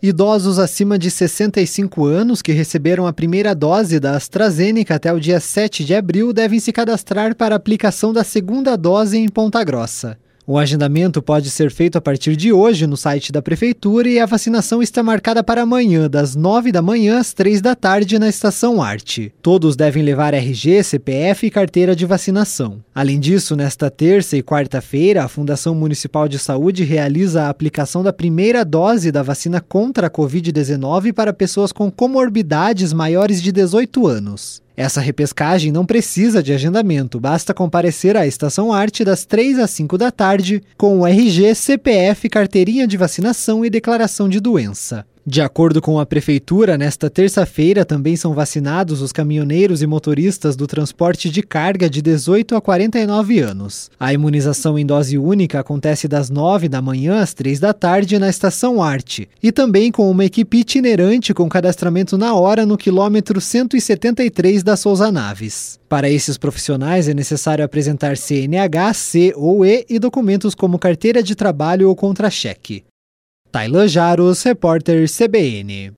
Idosos acima de 65 anos que receberam a primeira dose da AstraZeneca até o dia 7 de abril devem se cadastrar para a aplicação da segunda dose em Ponta Grossa. O agendamento pode ser feito a partir de hoje no site da Prefeitura e a vacinação está marcada para amanhã, das 9 da manhã às 3 da tarde, na Estação Arte. Todos devem levar RG, CPF e carteira de vacinação. Além disso, nesta terça e quarta-feira, a Fundação Municipal de Saúde realiza a aplicação da primeira dose da vacina contra a Covid-19 para pessoas com comorbidades maiores de 18 anos. Essa repescagem não precisa de agendamento, basta comparecer à Estação Arte das 3 às 5 da tarde com o RG, CPF, carteirinha de vacinação e declaração de doença. De acordo com a Prefeitura, nesta terça-feira também são vacinados os caminhoneiros e motoristas do transporte de carga de 18 a 49 anos. A imunização em dose única acontece das 9 da manhã às 3 da tarde na Estação Arte e também com uma equipe itinerante com cadastramento na hora no quilômetro 173 da Souza Naves. Para esses profissionais é necessário apresentar CNH, C ou E e documentos como carteira de trabalho ou contra-cheque. Tailan Jaros, repórter CBN.